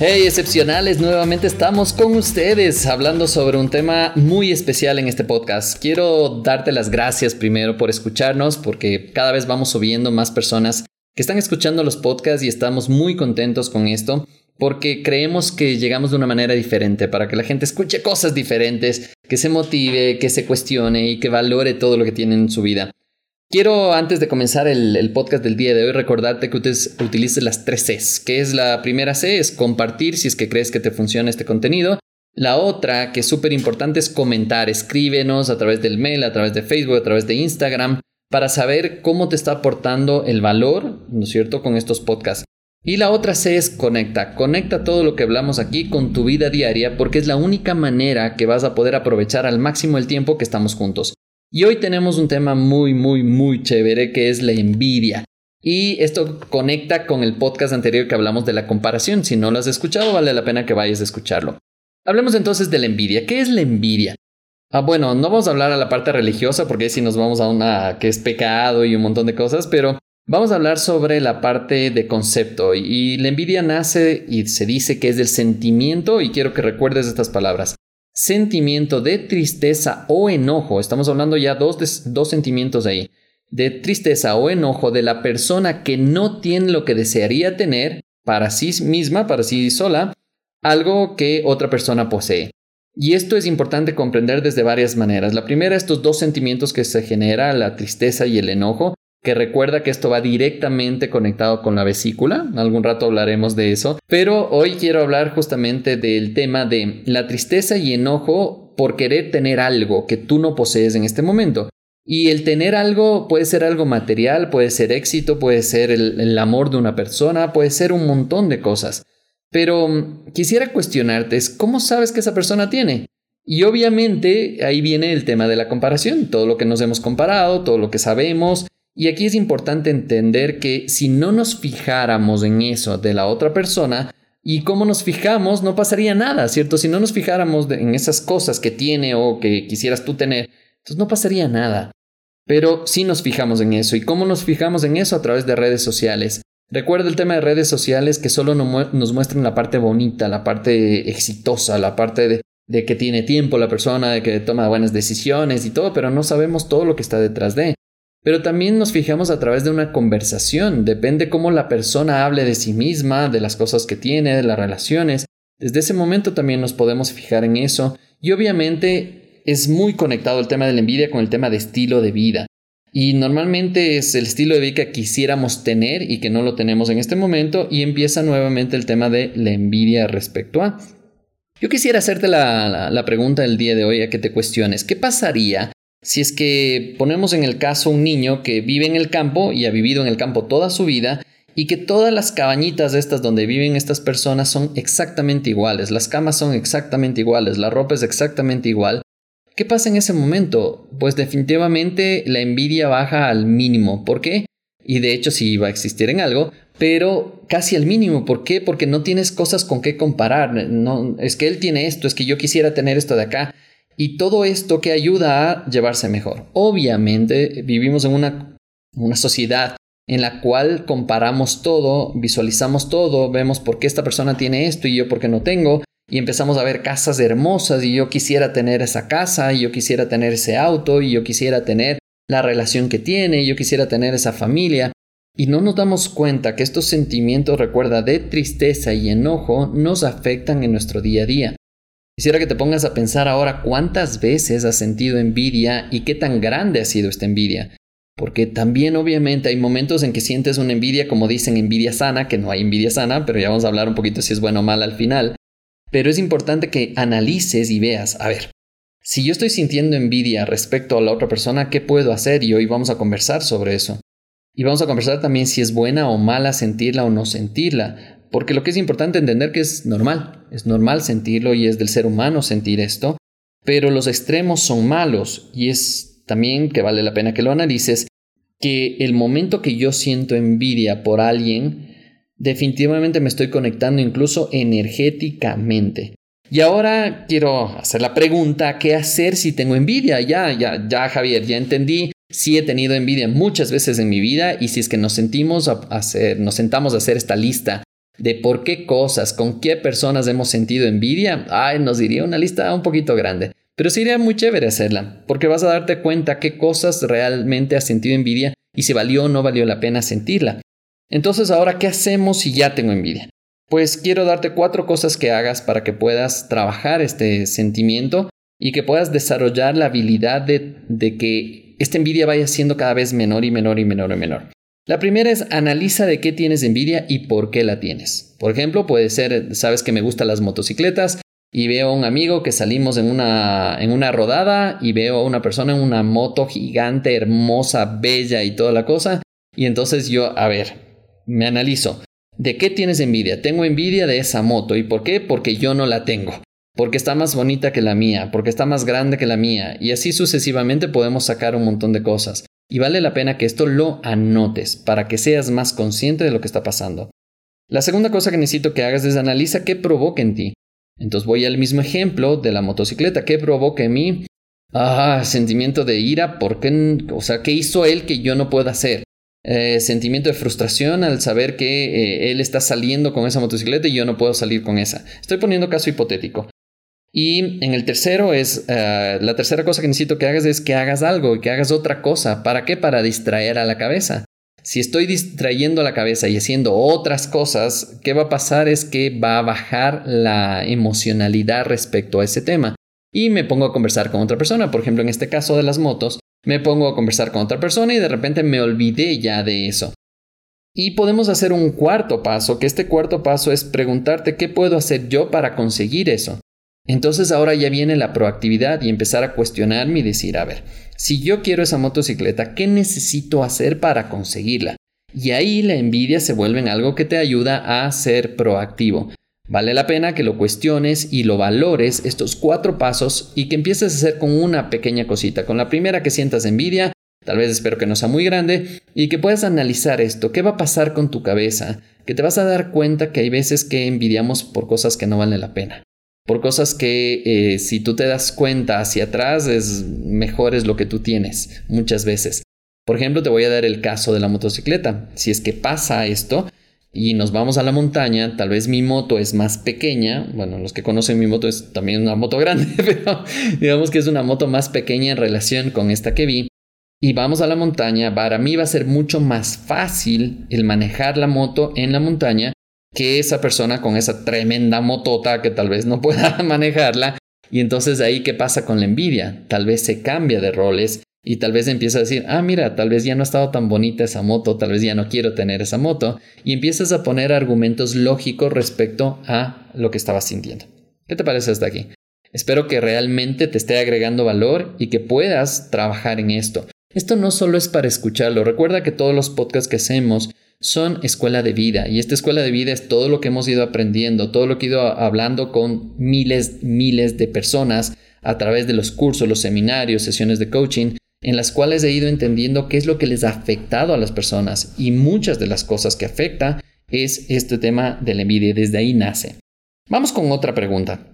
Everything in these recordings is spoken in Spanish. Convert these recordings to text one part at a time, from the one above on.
Hey excepcionales, nuevamente estamos con ustedes hablando sobre un tema muy especial en este podcast. Quiero darte las gracias primero por escucharnos porque cada vez vamos subiendo más personas que están escuchando los podcasts y estamos muy contentos con esto porque creemos que llegamos de una manera diferente para que la gente escuche cosas diferentes, que se motive, que se cuestione y que valore todo lo que tiene en su vida. Quiero, antes de comenzar el, podcast del día de hoy, recordarte que utilices las tres Cs, que es la primera C, es compartir si es que crees que te funciona este contenido. La otra, que es súper importante, es comentar. Escríbenos a través del mail, a través de Facebook, a través de Instagram, para saber cómo te está aportando el valor, ¿no es cierto?, con estos podcasts. Y la otra C es conecta. Conecta todo lo que hablamos aquí con tu vida diaria porque es la única manera que vas a poder aprovechar al máximo el tiempo que estamos juntos. Y hoy tenemos un tema muy, muy, muy chévere que es la envidia. Y esto conecta con el podcast anterior que hablamos de la comparación. Si no lo has escuchado, vale la pena que vayas a escucharlo. Hablemos entonces de la envidia. ¿Qué es la envidia? Ah, bueno, no vamos a hablar a la parte religiosa porque si nos vamos a una que es pecado y un montón de cosas, pero vamos a hablar sobre la parte de concepto. Y la envidia nace y se dice que es del sentimiento, y quiero que recuerdes estas palabras sentimiento de tristeza o enojo, estamos hablando ya dos, dos sentimientos ahí, de tristeza o enojo de la persona que no tiene lo que desearía tener para sí misma, para sí sola, algo que otra persona posee. Y esto es importante comprender desde varias maneras. La primera, estos dos sentimientos que se genera, la tristeza y el enojo, que recuerda que esto va directamente conectado con la vesícula. Algún rato hablaremos de eso. Pero hoy quiero hablar justamente del tema de la tristeza y enojo por querer tener algo que tú no posees en este momento. Y el tener algo puede ser algo material, puede ser éxito, puede ser el, amor de una persona, puede ser un montón de cosas. Pero mm, quisiera cuestionarte, ¿cómo sabes que esa persona tiene? Y obviamente ahí viene el tema de la comparación, todo lo que nos hemos comparado, todo lo que sabemos, y aquí es importante entender que si no nos fijáramos en eso de la otra persona, y cómo nos fijamos, no pasaría nada, ¿cierto? Si no nos fijáramos en esas cosas que tiene o que quisieras tú tener, entonces no pasaría nada. Pero sí nos fijamos en eso. ¿Y cómo nos fijamos en eso? A través de redes sociales. Recuerda el tema de redes sociales que solo nos muestran la parte bonita, la parte exitosa, la parte de, de que tiene tiempo la persona, de que toma buenas decisiones y todo, pero no sabemos todo lo que está detrás de. Pero también nos fijamos a través de una conversación, depende cómo la persona hable de sí misma, de las cosas que tiene, de las relaciones. Desde ese momento también nos podemos fijar en eso y obviamente es muy conectado el tema de la envidia con el tema de estilo de vida. Y normalmente es el estilo de vida que quisiéramos tener y que no lo tenemos en este momento y empieza nuevamente el tema de la envidia respecto a... Yo quisiera hacerte la, la pregunta del día de hoy a que te cuestiones, ¿qué pasaría si es que ponemos en el caso un niño que vive en el campo y ha vivido en el campo toda su vida y que todas las cabañitas estas donde viven estas personas son exactamente iguales, las camas son exactamente iguales, la ropa es exactamente igual, ¿qué pasa en ese momento? Pues definitivamente la envidia baja al mínimo. ¿Por qué? Y de hecho sí va a existir en algo, pero casi al mínimo. ¿Por qué? Porque no tienes cosas con qué comparar. No, es que él tiene esto, es que yo quisiera tener esto de acá. Y todo esto que ayuda a llevarse mejor. Obviamente vivimos en una, sociedad en la cual comparamos todo, visualizamos todo, vemos por qué esta persona tiene esto y yo por qué no tengo, y empezamos a ver casas hermosas y yo quisiera tener esa casa, y yo quisiera tener ese auto, y yo quisiera tener la relación que tiene, y yo quisiera tener esa familia, y no nos damos cuenta que estos sentimientos, recuerda, de tristeza y enojo nos afectan en nuestro día a día. Quisiera que te pongas a pensar ahora cuántas veces has sentido envidia y qué tan grande ha sido esta envidia. Porque también obviamente hay momentos en que sientes una envidia, como dicen envidia sana, que no hay envidia sana, pero ya vamos a hablar un poquito si es bueno o mal al final. Pero es importante que analices y veas, a ver, si yo estoy sintiendo envidia respecto a la otra persona, ¿qué puedo hacer? Y hoy vamos a conversar sobre eso. Y vamos a conversar también si es buena o mala sentirla o no sentirla. Porque lo que es importante entender que es normal, es normal sentirlo y es del ser humano sentir esto, pero los extremos son malos y es también que vale la pena que lo analices, que el momento que yo siento envidia por alguien, definitivamente me estoy conectando incluso energéticamente. Y ahora quiero hacer la pregunta, ¿qué hacer si tengo envidia? Ya, ya, ya, Javier, ya entendí. Sí he tenido envidia muchas veces en mi vida y si es que nos sentimos a hacer, nos sentamos a hacer esta lista de por qué cosas, con qué personas hemos sentido envidia, ay, nos diría una lista un poquito grande. Pero sería muy chévere hacerla, porque vas a darte cuenta qué cosas realmente has sentido envidia y si valió o no valió la pena sentirla. Entonces ahora, ¿qué hacemos si ya tengo envidia? Pues quiero darte cuatro cosas que hagas para que puedas trabajar este sentimiento y que puedas desarrollar la habilidad de, de que esta envidia vaya siendo cada vez menor y menor y menor y menor. La primera es analiza de qué tienes envidia y por qué la tienes. Por ejemplo, puede ser, sabes que me gustan las motocicletas, y veo a un amigo que salimos en una, en una rodada y veo a una persona en una moto gigante, hermosa, bella y toda la cosa. Y entonces yo, a ver, me analizo. ¿De qué tienes envidia? Tengo envidia de esa moto. ¿Y por qué? Porque yo no la tengo. Porque está más bonita que la mía, porque está más grande que la mía. Y así sucesivamente podemos sacar un montón de cosas. Y vale la pena que esto lo anotes para que seas más consciente de lo que está pasando. La segunda cosa que necesito que hagas es analiza qué provoca en ti. Entonces voy al mismo ejemplo de la motocicleta. ¿Qué provoca en mí? Ah, sentimiento de ira. ¿Por qué? O sea, ¿qué hizo él que yo no pueda hacer? Eh, sentimiento de frustración al saber que eh, él está saliendo con esa motocicleta y yo no puedo salir con esa. Estoy poniendo caso hipotético. Y en el tercero es, eh, la tercera cosa que necesito que hagas es que hagas algo y que hagas otra cosa. ¿Para qué? Para distraer a la cabeza. Si estoy distrayendo la cabeza y haciendo otras cosas, ¿qué va a pasar? Es que va a bajar la emocionalidad respecto a ese tema. Y me pongo a conversar con otra persona. Por ejemplo, en este caso de las motos, me pongo a conversar con otra persona y de repente me olvidé ya de eso. Y podemos hacer un cuarto paso, que este cuarto paso es preguntarte qué puedo hacer yo para conseguir eso. Entonces ahora ya viene la proactividad y empezar a cuestionarme y decir, a ver, si yo quiero esa motocicleta, ¿qué necesito hacer para conseguirla? Y ahí la envidia se vuelve en algo que te ayuda a ser proactivo. Vale la pena que lo cuestiones y lo valores estos cuatro pasos y que empieces a hacer con una pequeña cosita. Con la primera que sientas envidia, tal vez espero que no sea muy grande, y que puedas analizar esto, qué va a pasar con tu cabeza, que te vas a dar cuenta que hay veces que envidiamos por cosas que no valen la pena por cosas que eh, si tú te das cuenta hacia atrás es mejor es lo que tú tienes muchas veces. Por ejemplo, te voy a dar el caso de la motocicleta. Si es que pasa esto y nos vamos a la montaña, tal vez mi moto es más pequeña. Bueno, los que conocen mi moto es también una moto grande, pero digamos que es una moto más pequeña en relación con esta que vi. Y vamos a la montaña, para mí va a ser mucho más fácil el manejar la moto en la montaña que esa persona con esa tremenda motota que tal vez no pueda manejarla. Y entonces ahí, ¿qué pasa con la envidia? Tal vez se cambia de roles y tal vez empieza a decir, ah, mira, tal vez ya no ha estado tan bonita esa moto, tal vez ya no quiero tener esa moto. Y empiezas a poner argumentos lógicos respecto a lo que estabas sintiendo. ¿Qué te parece hasta aquí? Espero que realmente te esté agregando valor y que puedas trabajar en esto. Esto no solo es para escucharlo. Recuerda que todos los podcasts que hacemos son escuela de vida. Y esta escuela de vida es todo lo que hemos ido aprendiendo, todo lo que he ido hablando con miles, miles de personas a través de los cursos, los seminarios, sesiones de coaching, en las cuales he ido entendiendo qué es lo que les ha afectado a las personas. Y muchas de las cosas que afecta es este tema de la envidia. Desde ahí nace. Vamos con otra pregunta.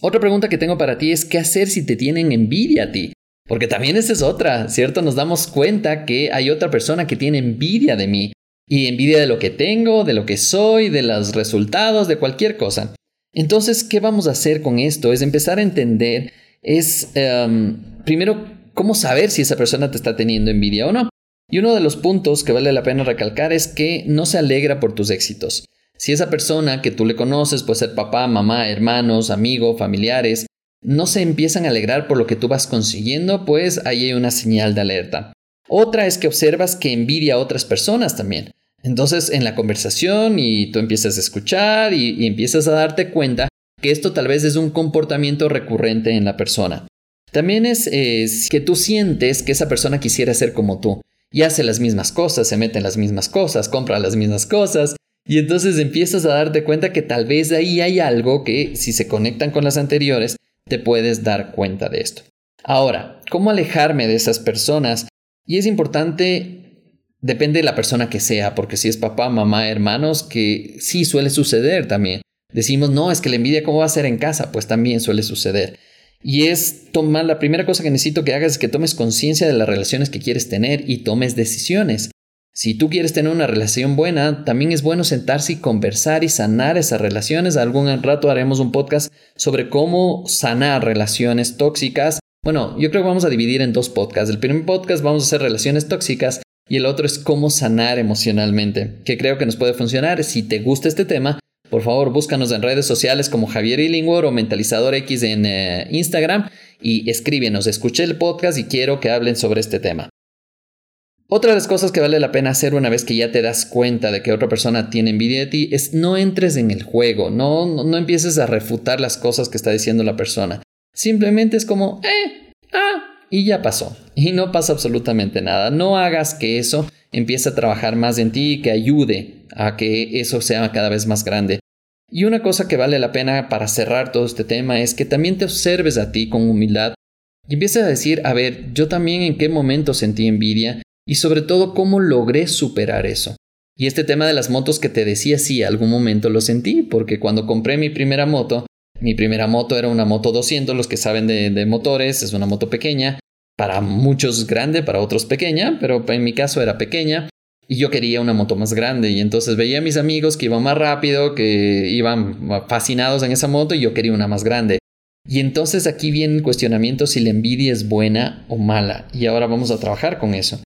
Otra pregunta que tengo para ti es qué hacer si te tienen envidia a ti. Porque también esa es otra, ¿cierto? Nos damos cuenta que hay otra persona que tiene envidia de mí y envidia de lo que tengo, de lo que soy, de los resultados, de cualquier cosa. Entonces, ¿qué vamos a hacer con esto? Es empezar a entender, es em, primero cómo saber si esa persona te está teniendo envidia o no. Y uno de los puntos que vale la pena recalcar es que no se alegra por tus éxitos. Si esa persona que tú le conoces, puede ser papá, mamá, hermanos, amigo, familiares, no se empiezan a alegrar por lo que tú vas consiguiendo, pues ahí hay una señal de alerta. Otra es que observas que envidia a otras personas también. Entonces, en la conversación y tú empiezas a escuchar y, empiezas a darte cuenta que esto tal vez es un comportamiento recurrente en la persona. También es, que tú sientes que esa persona quisiera ser como tú y hace las mismas cosas, se mete en las mismas cosas, compra las mismas cosas Y entonces empiezas a darte cuenta que tal vez ahí hay algo que si se conectan con las anteriores, te puedes dar cuenta de esto. Ahora, ¿cómo alejarme de esas personas? Y es importante, depende de la persona que sea, porque si es papá, mamá, hermanos, que sí suele suceder también. Decimos, no, es que la envidia, ¿cómo va a ser en casa? Pues también suele suceder. Y es tomar, la primera cosa que necesito que hagas es que tomes conciencia de las relaciones que quieres tener y tomes decisiones. Si tú quieres tener una relación buena, también es bueno sentarse y conversar y sanar esas relaciones. Algún rato haremos un podcast sobre cómo sanar relaciones tóxicas. Bueno, yo creo que vamos a dividir en dos podcasts. El primer podcast vamos a hacer relaciones tóxicas y el otro es cómo sanar emocionalmente, que creo que nos puede funcionar. Si te gusta este tema, por favor, búscanos en redes sociales como Javier Illingworth o Mentalizador X en eh, Instagram y escríbenos. Escuché el podcast y quiero que hablen sobre este tema. Otra de las cosas que vale la pena hacer una vez que ya te das cuenta de que otra persona tiene envidia de ti es no entres en el juego, no, no, no empieces a refutar las cosas que está diciendo la persona. Simplemente es como, eh, ah, y ya pasó. Y no pasa absolutamente nada. No hagas que eso empiece a trabajar más en ti y que ayude a que eso sea cada vez más grande. Y una cosa que vale la pena para cerrar todo este tema es que también te observes a ti con humildad y empieces a decir, a ver, yo también en qué momento sentí envidia y sobre todo cómo logré superar eso. Y este tema de las motos que te decía, sí, algún momento lo sentí, porque cuando compré mi primera moto, mi primera moto era una moto 200, los que saben de, motores, es una moto pequeña, para muchos grande, para otros pequeña, pero en mi caso era pequeña. Y yo quería una moto más grande y entonces veía a mis amigos que iban más rápido, que iban fascinados en esa moto y yo quería una más grande. Y entonces aquí viene el cuestionamiento si la envidia es buena o mala y ahora vamos a trabajar con eso.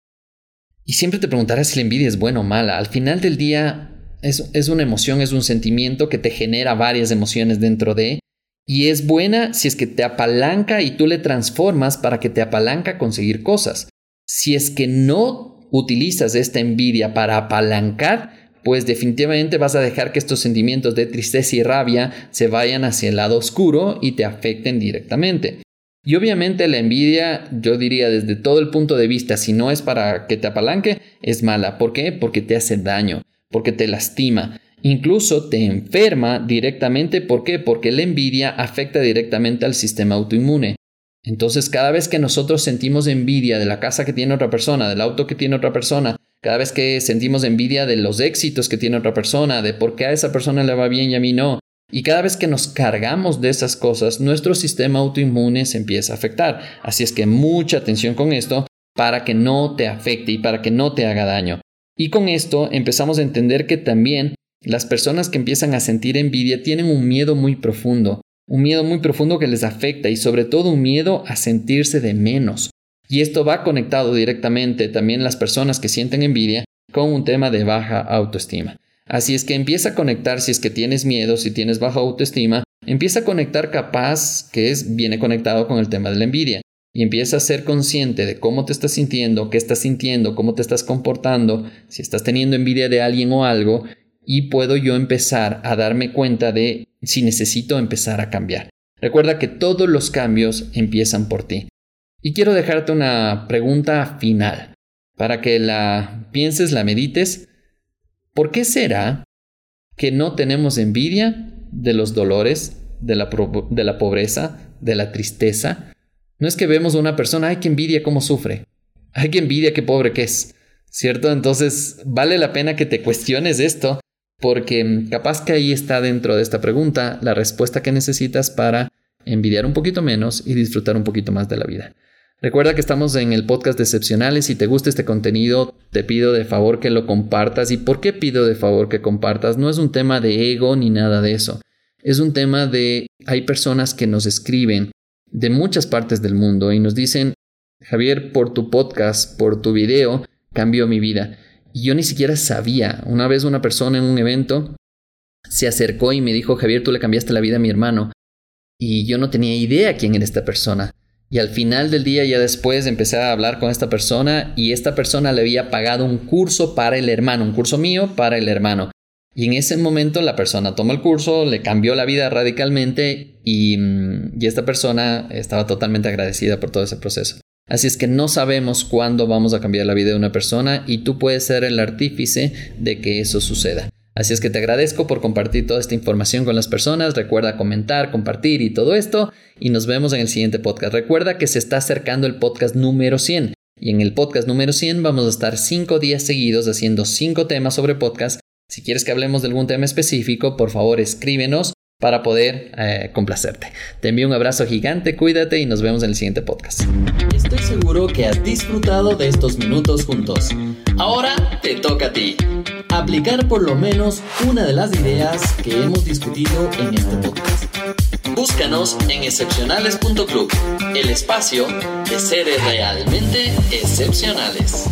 Y siempre te preguntarás si la envidia es buena o mala. Al final del día es, una emoción, es un sentimiento que te genera varias emociones dentro de y es buena si es que te apalanca y tú le transformas para que te apalanca conseguir cosas. Si es que no utilizas esta envidia para apalancar, pues definitivamente vas a dejar que estos sentimientos de tristeza y rabia se vayan hacia el lado oscuro y te afecten directamente. Y obviamente la envidia, yo diría desde todo el punto de vista, si no es para que te apalanque, es mala. ¿Por qué? Porque te hace daño, porque te lastima, incluso te enferma directamente. ¿Por qué? Porque la envidia afecta directamente al sistema autoinmune. Entonces, cada vez que nosotros sentimos envidia de la casa que tiene otra persona, del auto que tiene otra persona, cada vez que sentimos envidia de los éxitos que tiene otra persona, de por qué a esa persona le va bien y a mí no, y cada vez que nos cargamos de esas cosas, nuestro sistema autoinmune se empieza a afectar. Así es que mucha atención con esto para que no te afecte y para que no te haga daño. Y con esto empezamos a entender que también las personas que empiezan a sentir envidia tienen un miedo muy profundo un miedo muy profundo que les afecta y sobre todo un miedo a sentirse de menos. Y esto va conectado directamente también las personas que sienten envidia con un tema de baja autoestima. Así es que empieza a conectar si es que tienes miedo, si tienes baja autoestima, empieza a conectar capaz que es viene conectado con el tema de la envidia y empieza a ser consciente de cómo te estás sintiendo, qué estás sintiendo, cómo te estás comportando, si estás teniendo envidia de alguien o algo y puedo yo empezar a darme cuenta de si necesito empezar a cambiar. Recuerda que todos los cambios empiezan por ti. Y quiero dejarte una pregunta final para que la pienses, la medites. ¿Por qué será que no tenemos envidia de los dolores, de la, de la pobreza, de la tristeza? No es que vemos a una persona, ay, que envidia cómo sufre, ay, que envidia qué pobre que es, ¿cierto? Entonces vale la pena que te cuestiones esto porque capaz que ahí está dentro de esta pregunta la respuesta que necesitas para envidiar un poquito menos y disfrutar un poquito más de la vida. Recuerda que estamos en el podcast de Excepcionales. Si te gusta este contenido, te pido de favor que lo compartas. ¿Y por qué pido de favor que compartas? No es un tema de ego ni nada de eso. Es un tema de hay personas que nos escriben de muchas partes del mundo y nos dicen, Javier, por tu podcast, por tu video, cambió mi vida. Y yo ni siquiera sabía. Una vez una persona en un evento se acercó y me dijo, Javier, tú le cambiaste la vida a mi hermano. Y yo no tenía idea quién era esta persona. Y al final del día, ya después, empecé a hablar con esta persona y esta persona le había pagado un curso para el hermano, un curso mío para el hermano. Y en ese momento la persona tomó el curso, le cambió la vida radicalmente y, mm, y esta persona estaba totalmente agradecida por todo ese proceso. Así es que no sabemos cuándo vamos a cambiar la vida de una persona y tú puedes ser el artífice de que eso suceda. Así es que te agradezco por compartir toda esta información con las personas. Recuerda comentar, compartir y todo esto. Y nos vemos en el siguiente podcast. Recuerda que se está acercando el podcast número 100. Y en el podcast número 100 vamos a estar 5 días seguidos haciendo 5 temas sobre podcast. Si quieres que hablemos de algún tema específico, por favor escríbenos para poder eh, complacerte. Te envío un abrazo gigante, cuídate y nos vemos en el siguiente podcast. Estoy seguro que has disfrutado de estos minutos juntos. Ahora te toca a ti. Aplicar por lo menos una de las ideas que hemos discutido en este podcast. Búscanos en excepcionales.club, el espacio de seres realmente excepcionales.